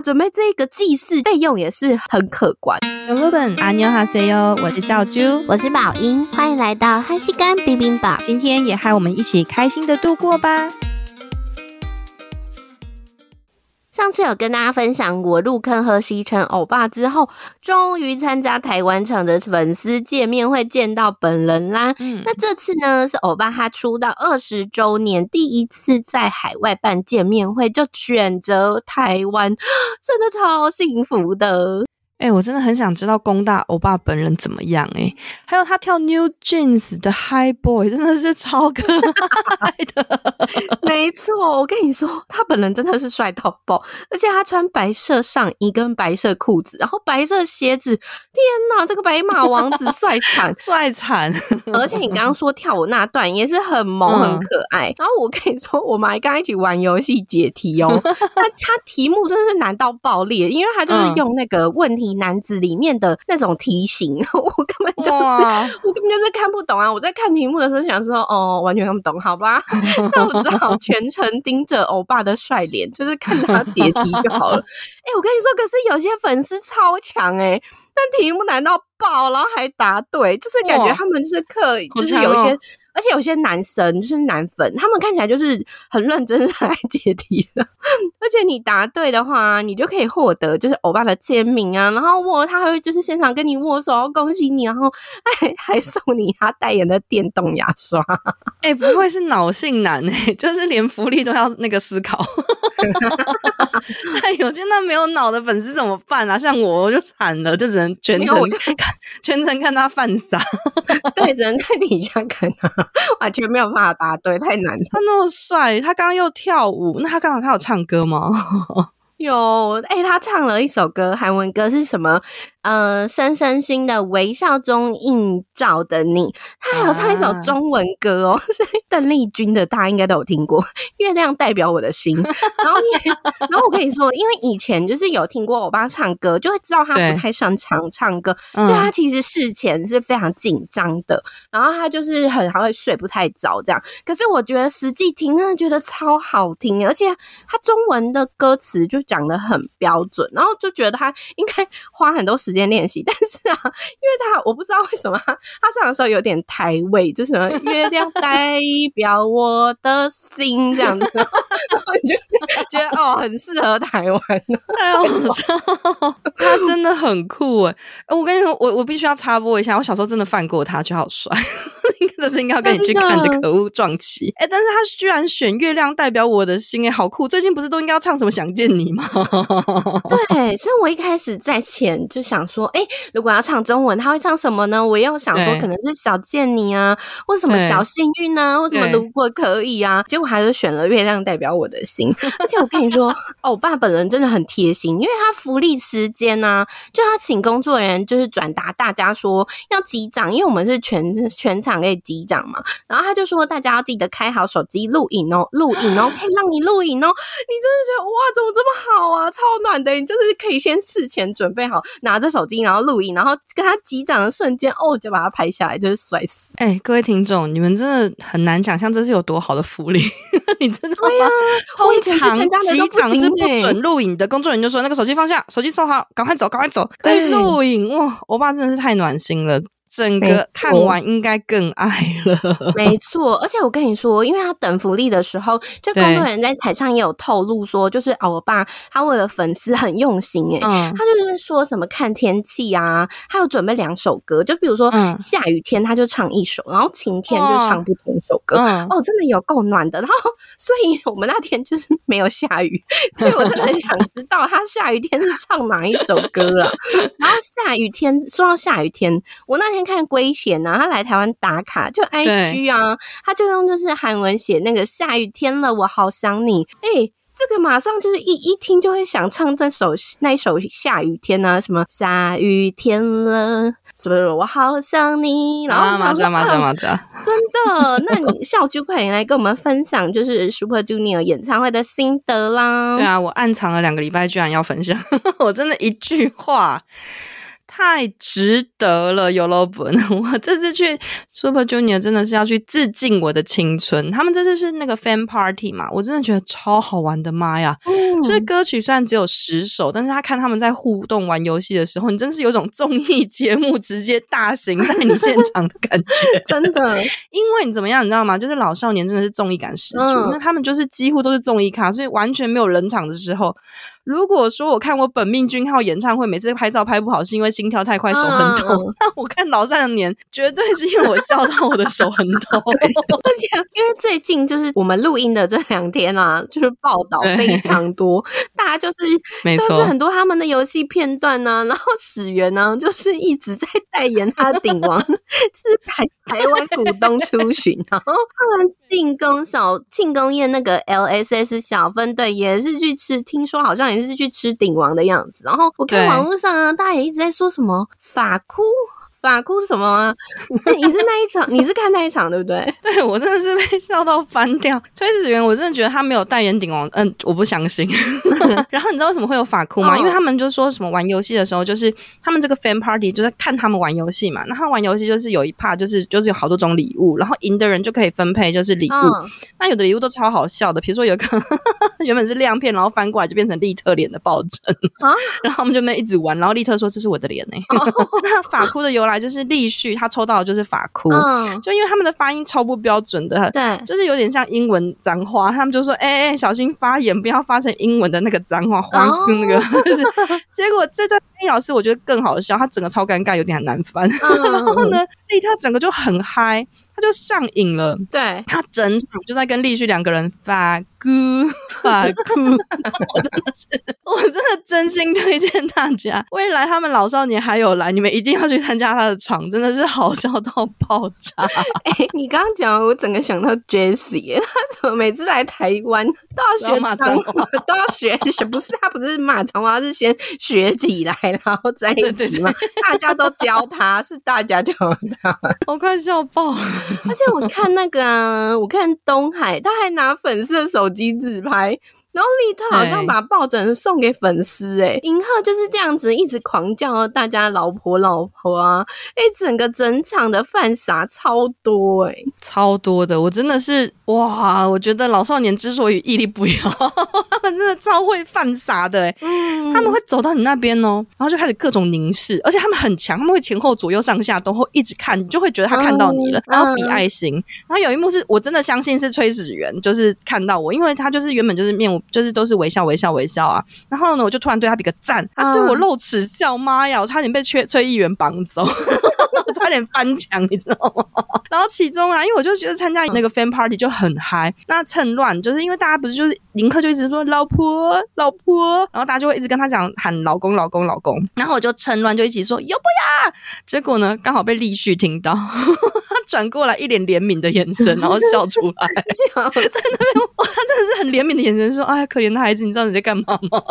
准备这个祭祀费用也是很可观。小朋友们，阿牛哈塞哟，我是小猪，我是宝英，欢迎来到汉西干冰冰堡，今天也和我们一起开心的度过吧。上次有跟大家分享我入坑和西城欧巴之后，终于参加台湾场的粉丝见面会，见到本人啦。嗯，那这次呢是欧巴他出道二十周年第一次在海外办见面会，就选择台湾，真的超幸福的。哎、欸，我真的很想知道工大欧巴本人怎么样哎、欸，还有他跳 New Jeans 的 High Boy 真的是超可爱的。没错，我跟你说，他本人真的是帅到爆，而且他穿白色上衣跟白色裤子，然后白色鞋子，天哪，这个白马王子帅惨 帅惨！而且你刚刚说跳舞那段也是很萌很可爱。嗯、然后我跟你说，我们还跟他一起玩游戏解题哦，他他题目真的是难到爆裂，因为他就是用那个问题。男子里面的那种题型，我根本就是 我根本就是看不懂啊！我在看题目的时候想说，哦，完全看不懂，好吧？那我只好全程盯着欧巴的帅脸，就是看他解题就好了。哎、欸，我跟你说，可是有些粉丝超强哎、欸，但题目难到爆，然后还答对，就是感觉他们就是刻意，就是有一些。而且有些男生就是男粉，他们看起来就是很认真在 来解题的。而且你答对的话，你就可以获得就是欧巴的签名啊，然后握他会就是现场跟你握手，恭喜你，然后还还送你他代言的电动牙刷。哎、欸，不会是脑性男哎、欸，就是连福利都要那个思考。哎呦，就那没有脑的粉丝怎么办啊？像我，我就惨了，就只能全程看，全程看他犯傻。对，只能在底下看他。完全没有办法答对，太难。他那么帅，他刚刚又跳舞，那他刚好他有唱歌吗？有，哎、欸，他唱了一首歌，韩文歌是什么？呃，深深心的微笑中映照的你，他还有唱一首中文歌哦，是邓丽君的，大家应该都有听过。月亮代表我的心，然后，然后我跟你说，因为以前就是有听过我爸唱歌，就会知道他不太擅长唱歌，所以他其实事前是非常紧张的，然后他就是很还会睡不太着这样。可是我觉得实际听真的觉得超好听，而且他中文的歌词就讲的很标准，然后就觉得他应该花很多时间。练习，但是啊，因为他我不知道为什么他他唱的时候有点台味，就是什么月亮代表我的心这样子，然后你就觉得哦，很适合台湾，太好笑，他真的很酷哎！我跟你说，我我必须要插播一下，我小时候真的犯过他，就好帅，这是应该要跟你去看的可恶撞期哎！但是他居然选月亮代表我的心哎，好酷！最近不是都应该要唱什么想见你吗？对，所以我一开始在前就想。说哎，如果要唱中文，他会唱什么呢？我又想说，可能是小贱你啊，或什么小幸运呢，或什么如果可以啊。结果还是选了月亮代表我的心。而且我跟你说，欧巴本人真的很贴心，因为他福利时间呢、啊，就他请工作人员就是转达大家说要击掌，因为我们是全全场可以击掌嘛。然后他就说大家要记得开好手机录影哦，录影哦，可以让你录影哦。你真的觉得哇，怎么这么好啊？超暖的，你就是可以先事前准备好，拿着。手机，然后录影，然后跟他击掌的瞬间，哦，就把它拍下来，就是摔死！哎、欸，各位听众，你们真的很难想象这是有多好的福利，你知道吗？通常击掌是不准录影的，工作人员就说那个手机放下，手机收好，赶快走，赶快走，可以录影哇！欧巴真的是太暖心了。整个看完应该更爱了，没错。而且我跟你说，因为他等福利的时候，就工作人员在台上也有透露说，就是欧巴他为了粉丝很用心诶、欸嗯、他就是说什么看天气啊，他有准备两首歌，就比如说下雨天他就唱一首，然后晴天就唱不同首歌，嗯、哦，真的有够暖的。然后所以我们那天就是没有下雨，所以我真的很 想知道他下雨天是唱哪一首歌了。然后下雨天说到下雨天，我那天。看圭贤呐，他来台湾打卡就 IG 啊，他就用就是韩文写那个下雨天了，我好想你。哎、欸，这个马上就是一一听就会想唱这首那一首下雨天啊，什么下雨天了，什么我好想你。然后马上马上马上，真的？那你小啾快点来跟我们分享，就是 Super Junior 演唱会的心得啦。对啊，我暗藏了两个礼拜，居然要分享，我真的一句话。太值得了。有了本，我这次去 Super Junior 真的是要去致敬我的青春。他们这次是那个 Fan Party 嘛，我真的觉得超好玩的，妈呀！嗯，所以歌曲虽然只有十首，但是他看他们在互动玩游戏的时候，你真是有种综艺节目直接大型在你现场的感觉，真的。因为你怎么样，你知道吗？就是老少年真的是综艺感十足，那、嗯、他们就是几乎都是综艺咖，所以完全没有冷场的时候。如果说我看我本命君号演唱会，每次拍照拍不好是因为心跳太快手很痛，嗯、那我看老少年绝对是因为我笑到我的手很痛。而且因为最近就是我们录音的这两天啊，就是报道非常多，大家就是 没错，都是很多他们的游戏片段呢、啊，然后始源呢就是一直在代言他的顶王，是台台湾股东出巡，然后他们庆功小庆功宴那个 LSS 小分队也是去吃，听说好像也。是去吃鼎王的样子，然后我看网络上啊，大家也一直在说什么法哭。法哭是什么啊？你是那一场，你是看那一场对不对？对，我真的是被笑到翻掉。崔始源，我真的觉得他没有代言顶王，嗯，我不相信。然后你知道为什么会有法哭吗？哦、因为他们就说什么玩游戏的时候，就是他们这个 fan party 就是看他们玩游戏嘛。那他玩游戏就是有一 part 就是就是有好多种礼物，然后赢的人就可以分配就是礼物。哦、那有的礼物都超好笑的，比如说有一个原本是亮片，然后翻过来就变成利特脸的抱枕啊。然后他们就那一直玩，然后利特说这是我的脸呢、那法哭的由来。就是立旭，他抽到的就是法哭，嗯、就因为他们的发音超不标准的，对，就是有点像英文脏话，他们就说：“哎、欸、哎、欸，小心发言，不要发成英文的那个脏话。”黄那个，结果这段英语老师我觉得更好笑，他整个超尴尬，有点难翻。嗯、然后呢，立他整个就很嗨。他就上瘾了，对，他整场就在跟立旭两个人发哭发哭，我真的是，我真的真心推荐大家，未来他们老少年还有来，你们一定要去参加他的场，真的是好笑到爆炸。哎、欸，你刚刚讲，我整个想到 Jessie，他怎么每次来台湾都要学马脏话，都要学学，不是他不是马脏话，是先学起来，然后再一起嘛，大家都教他，是大家教他，我快笑爆了。而且我看那个、啊，我看东海，他还拿粉丝的手机自拍。然后利特好像把抱枕送给粉丝哎，银赫就是这样子一直狂叫大家老婆老婆啊，哎，整个整场的犯傻超多哎，超多的，我真的是哇，我觉得老少年之所以屹立不摇，他 们真的超会犯傻的哎，嗯，他们会走到你那边哦，然后就开始各种凝视，而且他们很强，他们会前后左右上下都会一直看，你就会觉得他看到你了，然后比爱心，然后有一幕是我真的相信是崔始源，就是看到我，因为他就是原本就是面无。就是都是微笑微笑微笑啊，然后呢，我就突然对他比个赞，他对我露齿笑，妈呀，我差点被崔崔议员绑走。差点翻墙，你知道吗？然后其中啊，因为我就觉得参加那个 fan party 就很嗨。那趁乱，就是因为大家不是就是林克就一直说老婆老婆，然后大家就会一直跟他讲喊老公老公老公。然后我就趁乱就一起说有不呀？结果呢，刚好被立旭听到，他 转过来一脸怜悯的眼神，然后笑出来，在那边哇，他真的是很怜悯的眼神说：“哎，可怜的孩子，你知道你在干嘛吗？”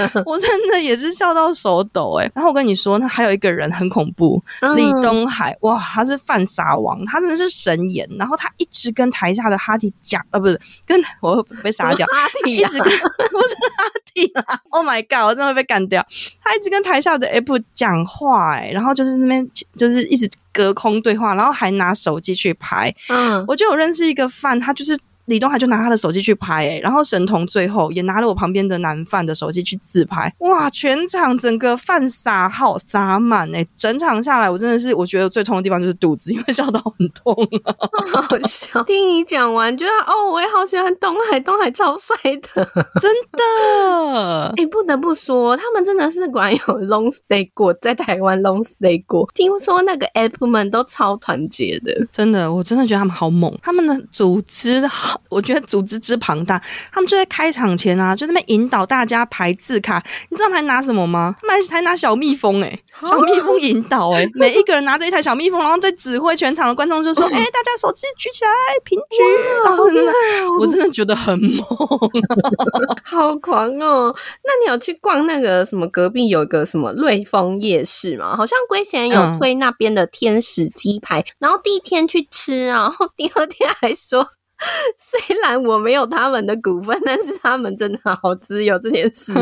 我真的也是笑到手抖哎。然后我跟你说，那还有一个人很恐怖，李东。海哇，他是犯傻王，他真的是神颜。然后他一直跟台下的哈提讲，呃，不是跟我被 杀掉，哈提、啊、一直跟 不是哈提啦，Oh my god，我真的会被干掉。他一直跟台下的 F 讲话、欸，哎，然后就是那边就是一直隔空对话，然后还拿手机去拍。嗯，我就有认识一个犯，他就是。李东海就拿他的手机去拍，欸，然后神童最后也拿了我旁边的男犯的手机去自拍，哇！全场整个饭撒好撒满哎，整场下来我真的是我觉得最痛的地方就是肚子，因为笑到很痛，好好笑。听你讲完，觉得哦，我也好喜欢东海，东海超帅的，真的。哎，欸，不得不说，他们真的是果然有 long stay 过，在台湾 long stay 过。听说那个 app 们都超团结的，真的，我真的觉得他们好猛，他们的组织好。我觉得组织之庞大，他们就在开场前啊，就在那边引导大家排字卡。你知道他们还拿什么吗？他们还还拿小蜜蜂哎、欸，小蜜蜂引导哎、欸，每一个人拿着一台小蜜蜂，然后在指挥全场的观众，就说：“ 哎、欸，大家手机举起来，平举。”然 后真的，我真的觉得很猛，好狂哦！那你有去逛那个什么？隔壁有一个什么瑞丰夜市吗？好像龟贤有推那边的天使鸡排，嗯、然后第一天去吃，然后第二天还说。虽然我没有他们的股份，但是他们真的好自由这件事。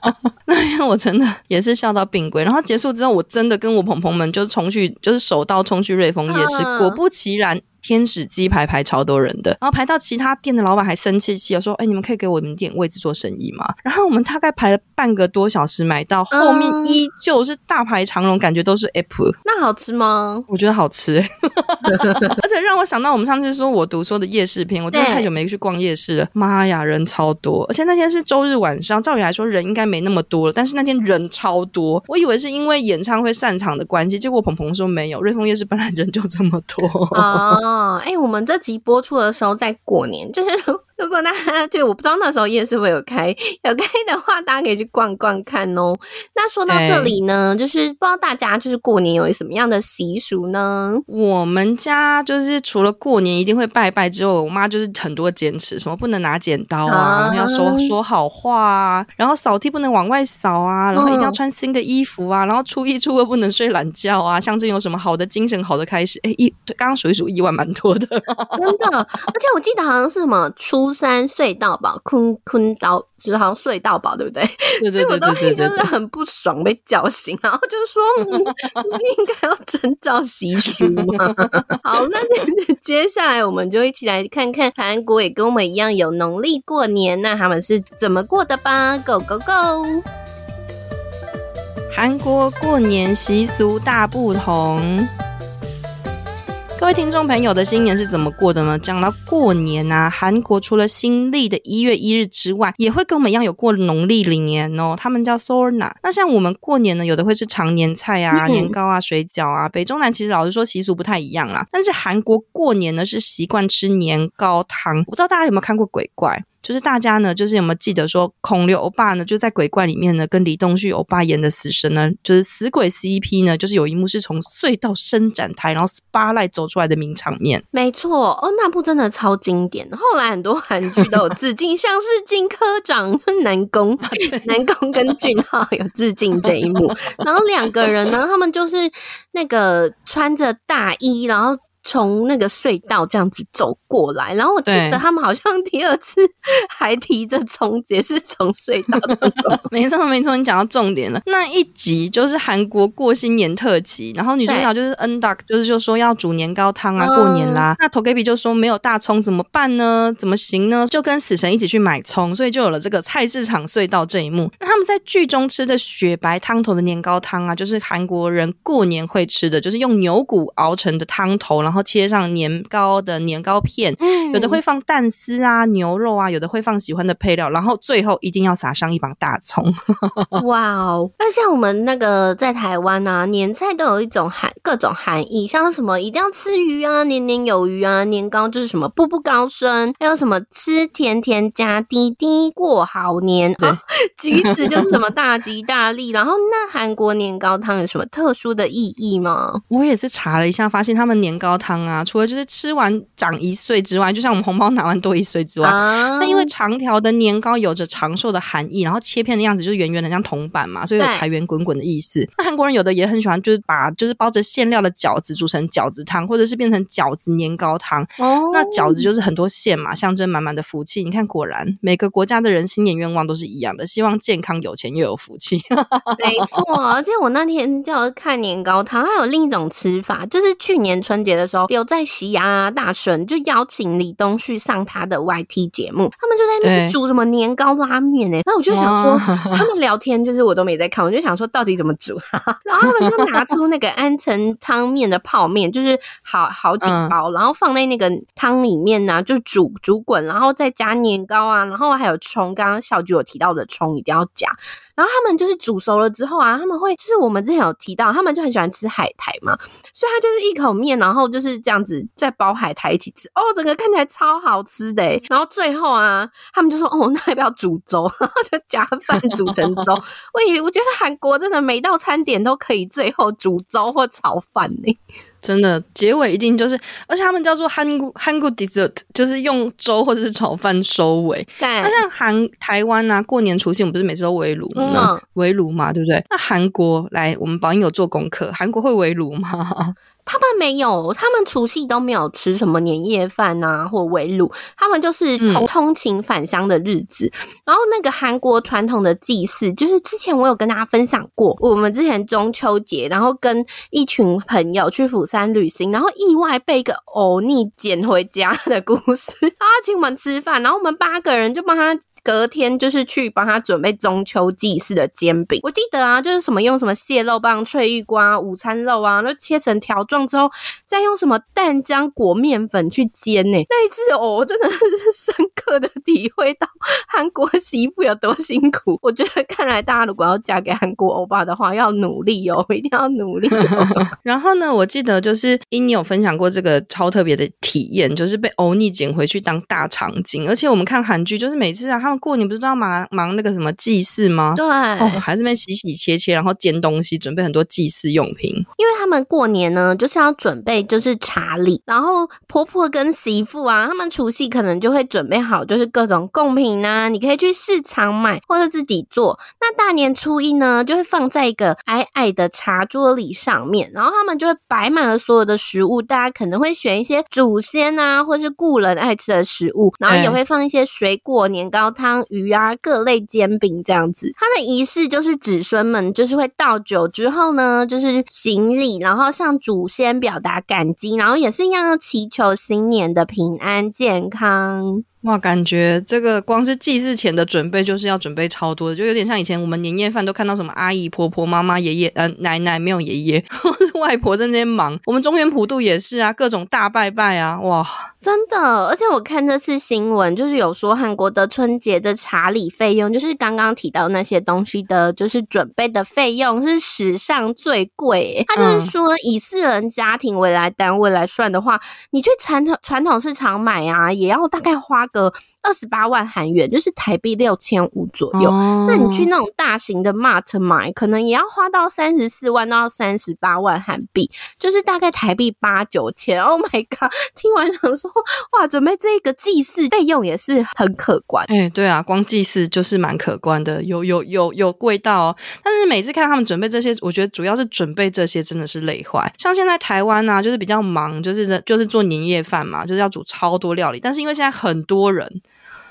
那天我真的也是笑到病鬼。然后结束之后，我真的跟我朋朋们就冲去，就是手刀冲去瑞丰夜市，啊、果不其然。天使鸡排排超多人的，然后排到其他店的老板还生气气的说：“哎，你们可以给我们点位置做生意吗？”然后我们大概排了半个多小时，买到后面依旧是大排长龙，感觉都是 Apple。那好吃吗？我觉得好吃，而且让我想到我们上次说我读说的夜市篇，我真的太久没去逛夜市了。妈呀，人超多！而且那天是周日晚上，照理来说人应该没那么多了，但是那天人超多。我以为是因为演唱会散场的关系，结果鹏鹏说没有，瑞丰夜市本来人就这么多啊。哦，哎，我们这集播出的时候在过年，就是。如果大家对我不知道那时候夜市会有开，有开的话，大家可以去逛逛看哦。那说到这里呢，就是不知道大家就是过年有什么样的习俗呢？我们家就是除了过年一定会拜拜之后，我妈就是很多坚持，什么不能拿剪刀啊，然后要说说好话啊，然后扫地不能往外扫啊，然后一定要穿新的衣服啊，然后初一初二不能睡懒觉啊，象征有什么好的精神好的开始。哎，一刚刚数一数意外蛮多的，真的。而且我记得好像是什么初。初三睡到饱，坤坤到就是好像睡到饱，对不对？对对对对对，所以我当时就是很不爽，被叫醒，然后就说，嗯、不是应该要遵照习俗吗？好，那接下来我们就一起来看看韩国也跟我们一样有农历过年，那他们是怎么过的吧？Go go go！韩国过年习俗大不同。各位听众朋友的新年是怎么过的呢？讲到过年啊，韩国除了新历的一月一日之外，也会跟我们一样有过农历年哦。他们叫 Sorna。那像我们过年呢，有的会是长年菜啊、年糕啊、水饺啊。北中南其实老实说习俗不太一样啦。但是韩国过年呢是习惯吃年糕汤。我不知道大家有没有看过鬼怪？就是大家呢，就是有没有记得说孔刘欧巴呢，就在鬼怪里面呢，跟李东旭欧巴演的死神呢，就是死鬼 CP 呢，就是有一幕是从隧道伸展台，然后 spotlight 走出来的名场面。没错，哦，那部真的超经典。后来很多韩剧都有致敬，像是金科长南宫，南宫跟俊昊有致敬这一幕。然后两个人呢，他们就是那个穿着大衣，然后。从那个隧道这样子走过来，然后我记得他们好像第二次 还提着葱，也是从隧道当中。没错没错，你讲到重点了。那一集就是韩国过新年特辑，然后女主角就是 N-Duck，就是就说要煮年糕汤啊，过年啦。嗯、那 Togepi 就说没有大葱怎么办呢？怎么行呢？就跟死神一起去买葱，所以就有了这个菜市场隧道这一幕。那他们在剧中吃的雪白汤头的年糕汤啊，就是韩国人过年会吃的，就是用牛骨熬成的汤头，然后。然后切上年糕的年糕片，嗯、有的会放蛋丝啊、牛肉啊，有的会放喜欢的配料，然后最后一定要撒上一把大葱。哇哦！那像我们那个在台湾啊，年菜都有一种含各种含义，像什么一定要吃鱼啊，年年有余啊，年糕就是什么步步高升，还有什么吃甜甜加滴滴过好年，对哦、橘子就是什么大吉大利。然后那韩国年糕汤有什么特殊的意义吗？我也是查了一下，发现他们年糕汤。汤啊，除了就是吃完长一岁之外，就像我们红包拿完多一岁之外，那、啊、因为长条的年糕有着长寿的含义，然后切片的样子就是圆圆的，像铜板嘛，所以有财源滚滚的意思。那韩国人有的也很喜欢，就是把就是包着馅料的饺子煮成饺子汤，或者是变成饺子年糕汤。哦，那饺子就是很多馅嘛，象征满满的福气。你看，果然每个国家的人新年愿望都是一样的，希望健康、有钱又有福气。没错，而且我那天就看年糕汤，还有另一种吃法，就是去年春节的时候。有在西亚大神就邀请李东旭上他的 YT 节目，他们就在那里煮什么年糕拉面哎、欸，那我就想说他们聊天就是我都没在看，我就想说到底怎么煮，然后他们就拿出那个安城汤面的泡面，就是好好几包，嗯、然后放在那个汤里面呢、啊，就煮煮滚，然后再加年糕啊，然后还有葱，刚刚小菊有提到的葱一定要加，然后他们就是煮熟了之后啊，他们会就是我们之前有提到，他们就很喜欢吃海苔嘛，所以他就是一口面，然后就是。这样子，再包海苔一起吃哦，整个看起来超好吃的。然后最后啊，他们就说：“哦，那要不要煮粥？” 就加饭煮成粥。我以为我觉得韩国真的每道餐点都可以最后煮粥或炒饭呢。真的，结尾一定就是，而且他们叫做韩国韩国 dessert，就是用粥或者是炒饭收尾。对，那像韩台湾啊，过年除夕我们不是每次都围炉吗？围炉嘛，对不对？那韩国来，我们宝英有做功课，韩国会围炉吗？他们没有，他们除夕都没有吃什么年夜饭啊，或围炉，他们就是通通勤返乡的日子。嗯、然后那个韩国传统的祭祀，就是之前我有跟大家分享过，我们之前中秋节，然后跟一群朋友去釜山旅行，然后意外被一个欧尼捡回家的故事。他请我们吃饭，然后我们八个人就帮他。隔天就是去帮他准备中秋祭祀的煎饼，我记得啊，就是什么用什么蟹肉棒、脆玉瓜、午餐肉啊，都切成条状之后，再用什么蛋浆裹面粉去煎呢。那一次哦，我真的是深刻的体会到韩国媳妇有多辛苦。我觉得看来大家如果要嫁给韩国欧巴的话，要努力哦，一定要努力。然后呢，我记得就是英你有分享过这个超特别的体验，就是被欧尼捡回去当大长今，而且我们看韩剧，就是每次啊他们。过年不是都要忙忙那个什么祭祀吗？对，哦，还是那洗洗切切，然后煎东西，准备很多祭祀用品。因为他们过年呢，就是要准备就是茶礼，然后婆婆跟媳妇啊，他们除夕可能就会准备好，就是各种贡品啊，你可以去市场买或者自己做。那大年初一呢，就会放在一个矮矮的茶桌里上面，然后他们就会摆满了所有的食物，大家可能会选一些祖先啊，或是故人爱吃的食物，然后也会放一些水果、年糕汤。汤鱼啊，各类煎饼这样子，它的仪式就是子孙们就是会倒酒之后呢，就是行礼，然后向祖先表达感激，然后也是一样要祈求新年的平安健康。哇，感觉这个光是祭祀前的准备就是要准备超多的，就有点像以前我们年夜饭都看到什么阿姨、婆婆、妈妈、爷爷、呃奶奶没有爷爷，或是外婆在那边忙。我们中原普渡也是啊，各种大拜拜啊，哇，真的！而且我看这次新闻，就是有说韩国的春节的查礼费用，就是刚刚提到那些东西的，就是准备的费用是史上最贵。他就是说，以四人家庭为来单位来算的话，你去传统传统市场买啊，也要大概花。个二十八万韩元，就是台币六千五左右。哦、那你去那种大型的 mart 买，可能也要花到三十四万到三十八万韩币，就是大概台币八九千。Oh my god！听完想说，哇，准备这个祭祀费用也是很可观。哎、欸，对啊，光祭祀就是蛮可观的，有有有有贵到哦。但是每次看他们准备这些，我觉得主要是准备这些真的是累坏。像现在台湾啊，就是比较忙，就是就是做年夜饭嘛，就是要煮超多料理。但是因为现在很多人。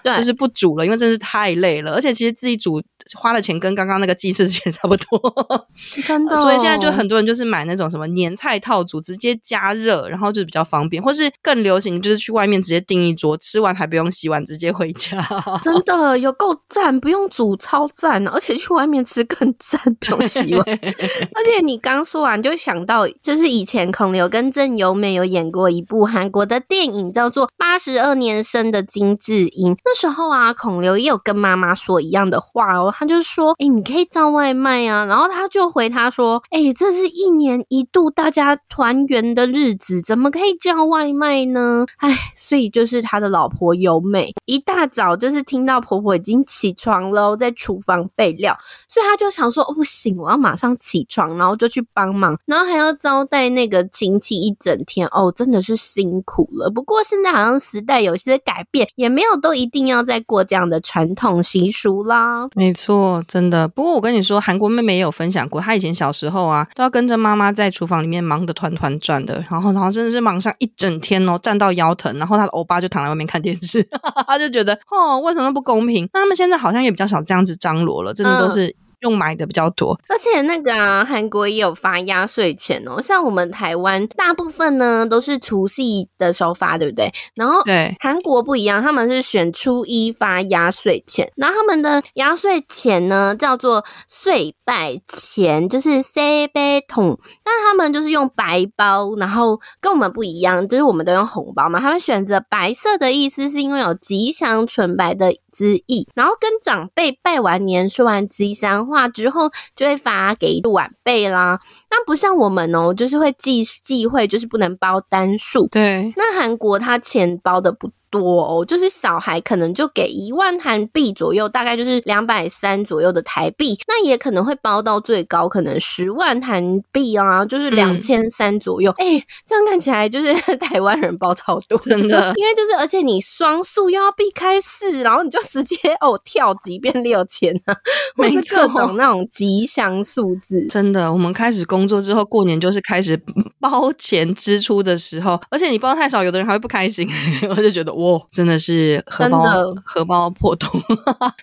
对，就是不煮了，因为真是太累了，而且其实自己煮花的钱跟刚刚那个祭祀的钱 差不多，真的。所以现在就很多人就是买那种什么年菜套组，直接加热，然后就比较方便，或是更流行就是去外面直接订一桌，吃完还不用洗碗，直接回家。真的有够赞，不用煮超赞，而且去外面吃更赞，不用洗碗。而且你刚说完就想到，就是以前孔刘跟郑有美有演过一部韩国的电影，叫做《八十二年生的金智英》。时候啊，孔刘也有跟妈妈说一样的话哦，他就说：“哎、你可以叫外卖啊。”然后他就回他说：“哎、这是一年一度大家团圆的日子，怎么可以叫外卖呢？”哎，所以就是他的老婆有美，一大早就是听到婆婆已经起床了，在厨房备料，所以他就想说：“哦，不行，我要马上起床，然后就去帮忙，然后还要招待那个亲戚一整天哦，真的是辛苦了。不过现在好像时代有些改变，也没有都一定。”要再过这样的传统习俗啦，没错，真的。不过我跟你说，韩国妹妹也有分享过，她以前小时候啊，都要跟着妈妈在厨房里面忙得团团转的，然后然后真的是忙上一整天哦，站到腰疼，然后她的欧巴就躺在外面看电视，她就觉得哦，为什么不公平？那他们现在好像也比较少这样子张罗了，真的都是。嗯用买的比较多，而且那个啊，韩国也有发压岁钱哦。像我们台湾大部分呢都是除夕的时候发，对不对？然后对韩国不一样，他们是选初一发压岁钱，然后他们的压岁钱呢叫做岁拜钱，就是岁拜桶。那他们就是用白包，然后跟我们不一样，就是我们都用红包嘛。他们选择白色的意思是因为有吉祥纯白的之意，然后跟长辈拜完年说完吉祥话之后，就会发给晚辈啦。那不像我们哦，就是会忌忌讳，就是不能包单数。对，那韩国他钱包的不。多哦，就是小孩可能就给一万韩币左右，大概就是两百三左右的台币，那也可能会包到最高可能十万韩币啊，就是两千三左右。哎、嗯欸，这样看起来就是 台湾人包超多，真的，因为就是而且你双数又要避开四，然后你就直接哦跳级变六千啊，或是各种那种吉祥数字。真的，我们开始工作之后，过年就是开始包钱支出的时候，而且你包太少，有的人还会不开心。我就觉得哇，真的是荷包荷包破洞。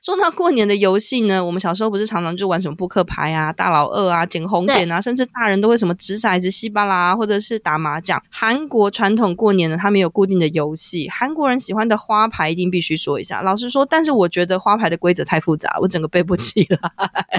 说到 过年的游戏呢，我们小时候不是常常就玩什么扑克牌啊、大老二啊、捡红点啊，甚至大人都会什么掷骰子、稀巴拉，或者是打麻将。韩国传统过年呢，他们有固定的游戏。韩国人喜欢的花牌一定必须说一下。老实说，但是我觉得花牌的规则太复杂，我整个背不起来。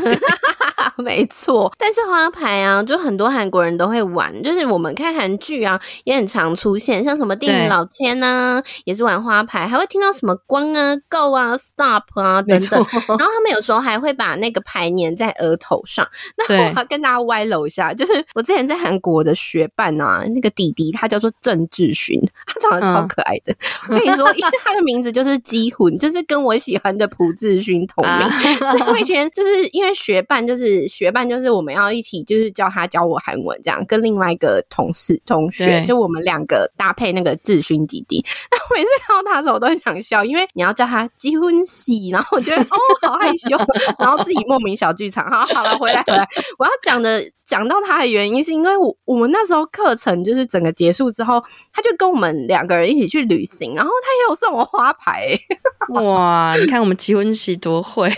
没错，但是花牌啊，就很多韩国人都会玩，就是我们看韩剧啊，也很常出现，像什么电影老千啊，也是玩花牌，还会听到什么光啊、go 啊、stop 啊等等。然后他们有时候还会把那个牌粘在额头上。那我要跟大家歪楼一下，就是我之前在韩国的学伴啊，那个弟弟他叫做郑智勋，他长得超可爱的。嗯、我跟你说，因为他的名字就是基魂，就是跟我喜欢的朴智勋同名。啊、我以前就是因为学伴就是。学伴就是我们要一起，就是教他教我韩文，这样跟另外一个同事同学，就我们两个搭配那个智勋弟弟。那我每次看到他的时候，我都很想笑，因为你要叫他基婚喜，然后我觉得哦好害羞，然后自己莫名小剧场。好，好了，回来回来，我要讲的讲到他的原因，是因为我我们那时候课程就是整个结束之后，他就跟我们两个人一起去旅行，然后他也有送我花牌。哇，你看我们结婚喜多会，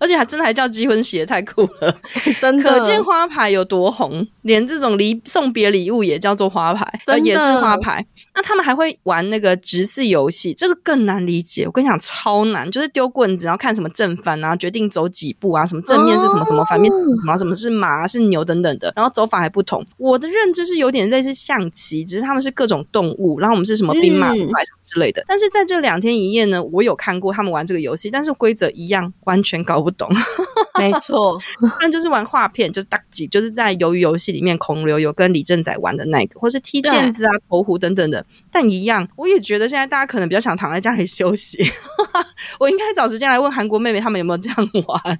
而且还真的还叫基婚喜，也太酷了，真的，可见花牌有多红，连这种礼送别礼物也叫做花牌，呃，也是花牌。那他们还会玩那个直四游戏，这个更难理解。我跟你讲，超难，就是丢棍子，然后看什么正反啊，决定走几步啊，什么正面是什么什么，反面什么什么是马是牛等等的，然后走法还不同。我的认知是有点类似象棋，只是他们是各种动物，然后我们是什么兵马快什么之类的。但是在这两天一夜呢，我有看过他们玩这个游戏，但是规则一样，完全搞不懂。没错，那就是玩画片，就是大吉，就是在鱿鱼游戏里面，孔刘有跟李正宰玩的那个，或是踢毽子啊、投壶等等的。但一样，我也觉得现在大家可能比较想躺在家里休息。我应该找时间来问韩国妹妹他们有没有这样玩啊。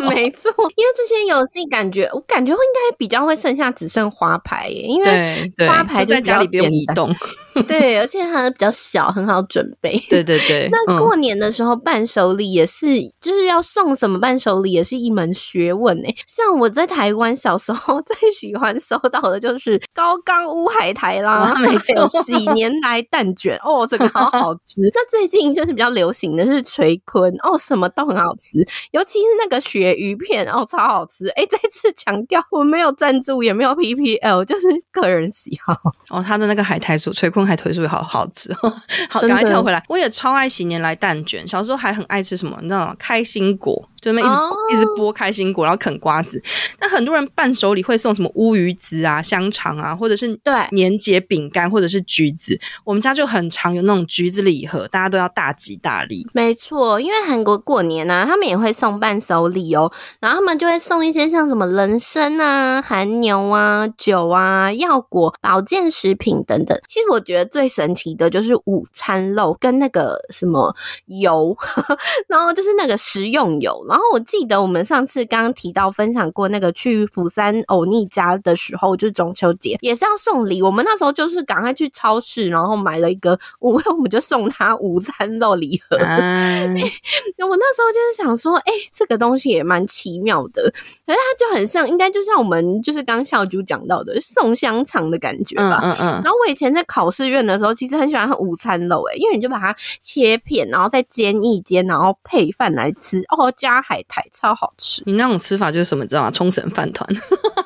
没错，因为这些游戏感觉，我感觉会应该比较会剩下只剩花牌耶，因为花牌就在家里不用移动。对，而且它比较小，很好准备。对 对对。那过年的时候伴手礼也是，嗯、就是要送什么伴手礼也是一门学问诶。像我在台湾小时候 最喜欢收到的就是高冈乌海苔啦，还有喜年来蛋卷哦，这个好好吃。那最近就是比较流行的是垂坤哦，什么都很好吃，尤其是那个鳕鱼片哦，超好吃。哎，再次强调，我没有赞助，也没有 PPL，就是个人喜好。哦，他的那个海苔酥垂坤。还推出好好吃，好，赶快跳回来。我也超爱喜年来蛋卷，小时候还很爱吃什么，你知道吗？开心果。就那么一直、oh. 一直剥开心果，然后啃瓜子。那很多人伴手礼会送什么乌鱼子啊、香肠啊，或者是对年节饼干，或者是橘子。我们家就很常有那种橘子礼盒，大家都要大吉大利。没错，因为韩国过年呢、啊，他们也会送伴手礼哦。然后他们就会送一些像什么人参啊、韩牛啊、酒啊、药果、保健食品等等。其实我觉得最神奇的就是午餐肉跟那个什么油，然后就是那个食用油。然后我记得我们上次刚刚提到分享过那个去釜山欧尼家的时候，就是中秋节也是要送礼。我们那时候就是赶快去超市，然后买了一个午，我们就送他午餐肉礼盒。嗯、我那时候就是想说，哎、欸，这个东西也蛮奇妙的，可是它就很像，应该就像我们就是刚小猪讲到的送香肠的感觉吧。嗯嗯，嗯。然后我以前在考试院的时候，其实很喜欢喝午餐肉，哎，因为你就把它切片，然后再煎一煎，然后配饭来吃，哦，加。海苔超好吃，你那种吃法就是什么，你知道吗？冲绳饭团。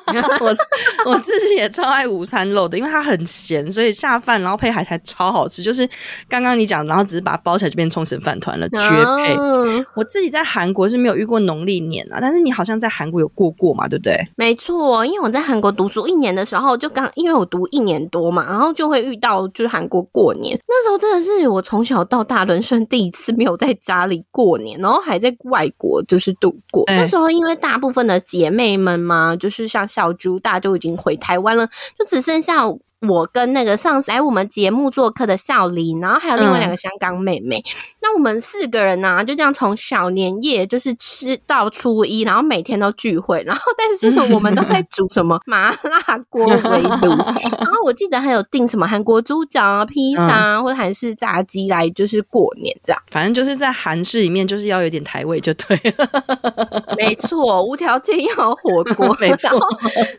我我自己也超爱午餐肉的，因为它很咸，所以下饭然后配海苔超好吃。就是刚刚你讲，然后只是把它包起来就变冲绳饭团了，绝配。Oh. 我自己在韩国是没有遇过农历年啊，但是你好像在韩国有过过嘛，对不对？没错，因为我在韩国读书一年的时候，就刚因为我读一年多嘛，然后就会遇到就是韩国过年。那时候真的是我从小到大人生第一次没有在家里过年，然后还在外国。就是度过、欸、那时候，因为大部分的姐妹们嘛，就是像小猪，大家都已经回台湾了，就只剩下我跟那个上次来我们节目做客的孝琳，然后还有另外两个香港妹妹。嗯、那我们四个人呢、啊，就这样从小年夜就是吃到初一，然后每天都聚会。然后但是呢，我们都在煮什么麻辣锅围炉。然后我记得还有订什么韩国猪脚啊、披萨、嗯、或者韩式炸鸡来，就是过年这样。反正就是在韩式里面，就是要有点台味就对了。没错，无条件要火锅。没错。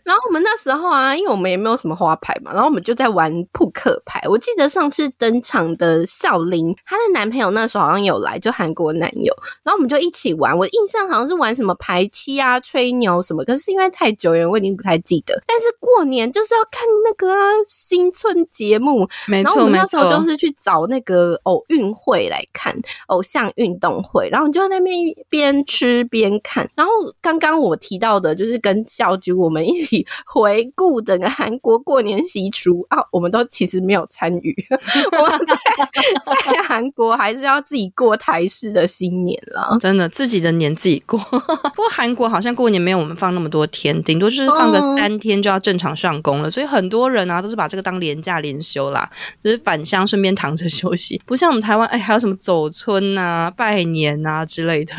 然后我们那时候啊，因为我们也没有什么花牌嘛，然后我们就在玩扑克牌。我记得上次登场的孝琳，她的男朋友那时候好像有来，就韩国男友，然后我们就一起玩。我印象好像是玩什么牌七啊、吹牛什么，可是因为太久远，我已经不太记得。但是过年就是要看那个、啊、新春节目，没错，然后我们那时候就是去找那个偶运会来看偶像运动会，然后就在那边边吃边看。然后刚刚我提到的就是跟孝菊我们一起回顾整个韩国过年习俗啊，我们都其实没有参与。我们在在韩国还是要自己过台式的新年了，真的自己的年自己过。不过韩国好像过年没有我们放那么多天，顶多就是放个三天就要正常上工了，所以很多人啊都是把这个当连假连休啦，就是返乡顺便躺着 休息。不像我们台湾，哎，还有什么走村啊、拜年啊之类的。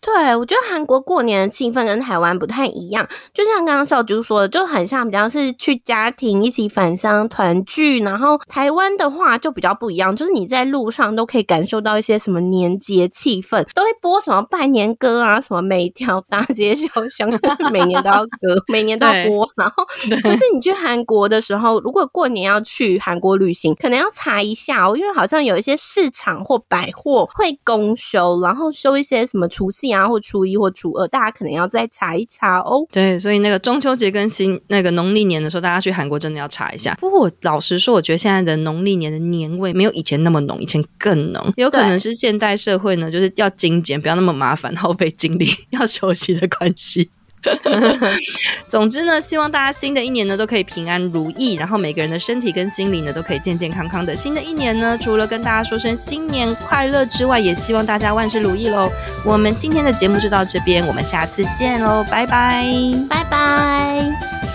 对，我觉得韩国过年的气氛跟台湾不太一样，就像刚刚小啾说的，就很像比较是去家庭一起返乡团聚，然后台湾的话就比较不一样，就是你在路上都可以感受到一些什么年节气氛，都会播什么拜年歌啊，什么每条大街小巷每年都要歌，每年都要播。然后，可是你去韩国的时候，如果过年要去韩国旅行，可能要查一下哦，因为好像有一些市场或百货会公休，然后休一些什么除夕啊，或初一或初二，大家可能要再查一查哦。对，所以那个中秋节跟新那个农历年的时候，大家去韩国真的要查一下。不过我老实说，我觉得现在的农历年的年味没有以前那么浓，以前更浓。有可能是现代社会呢，就是要精简，不要那么麻烦，耗费精力，要休息的关系。总之呢，希望大家新的一年呢都可以平安如意，然后每个人的身体跟心理呢都可以健健康康的。新的一年呢，除了跟大家说声新年快乐之外，也希望大家万事如意喽。我们今天的节目就到这边，我们下次见喽，拜拜，拜拜。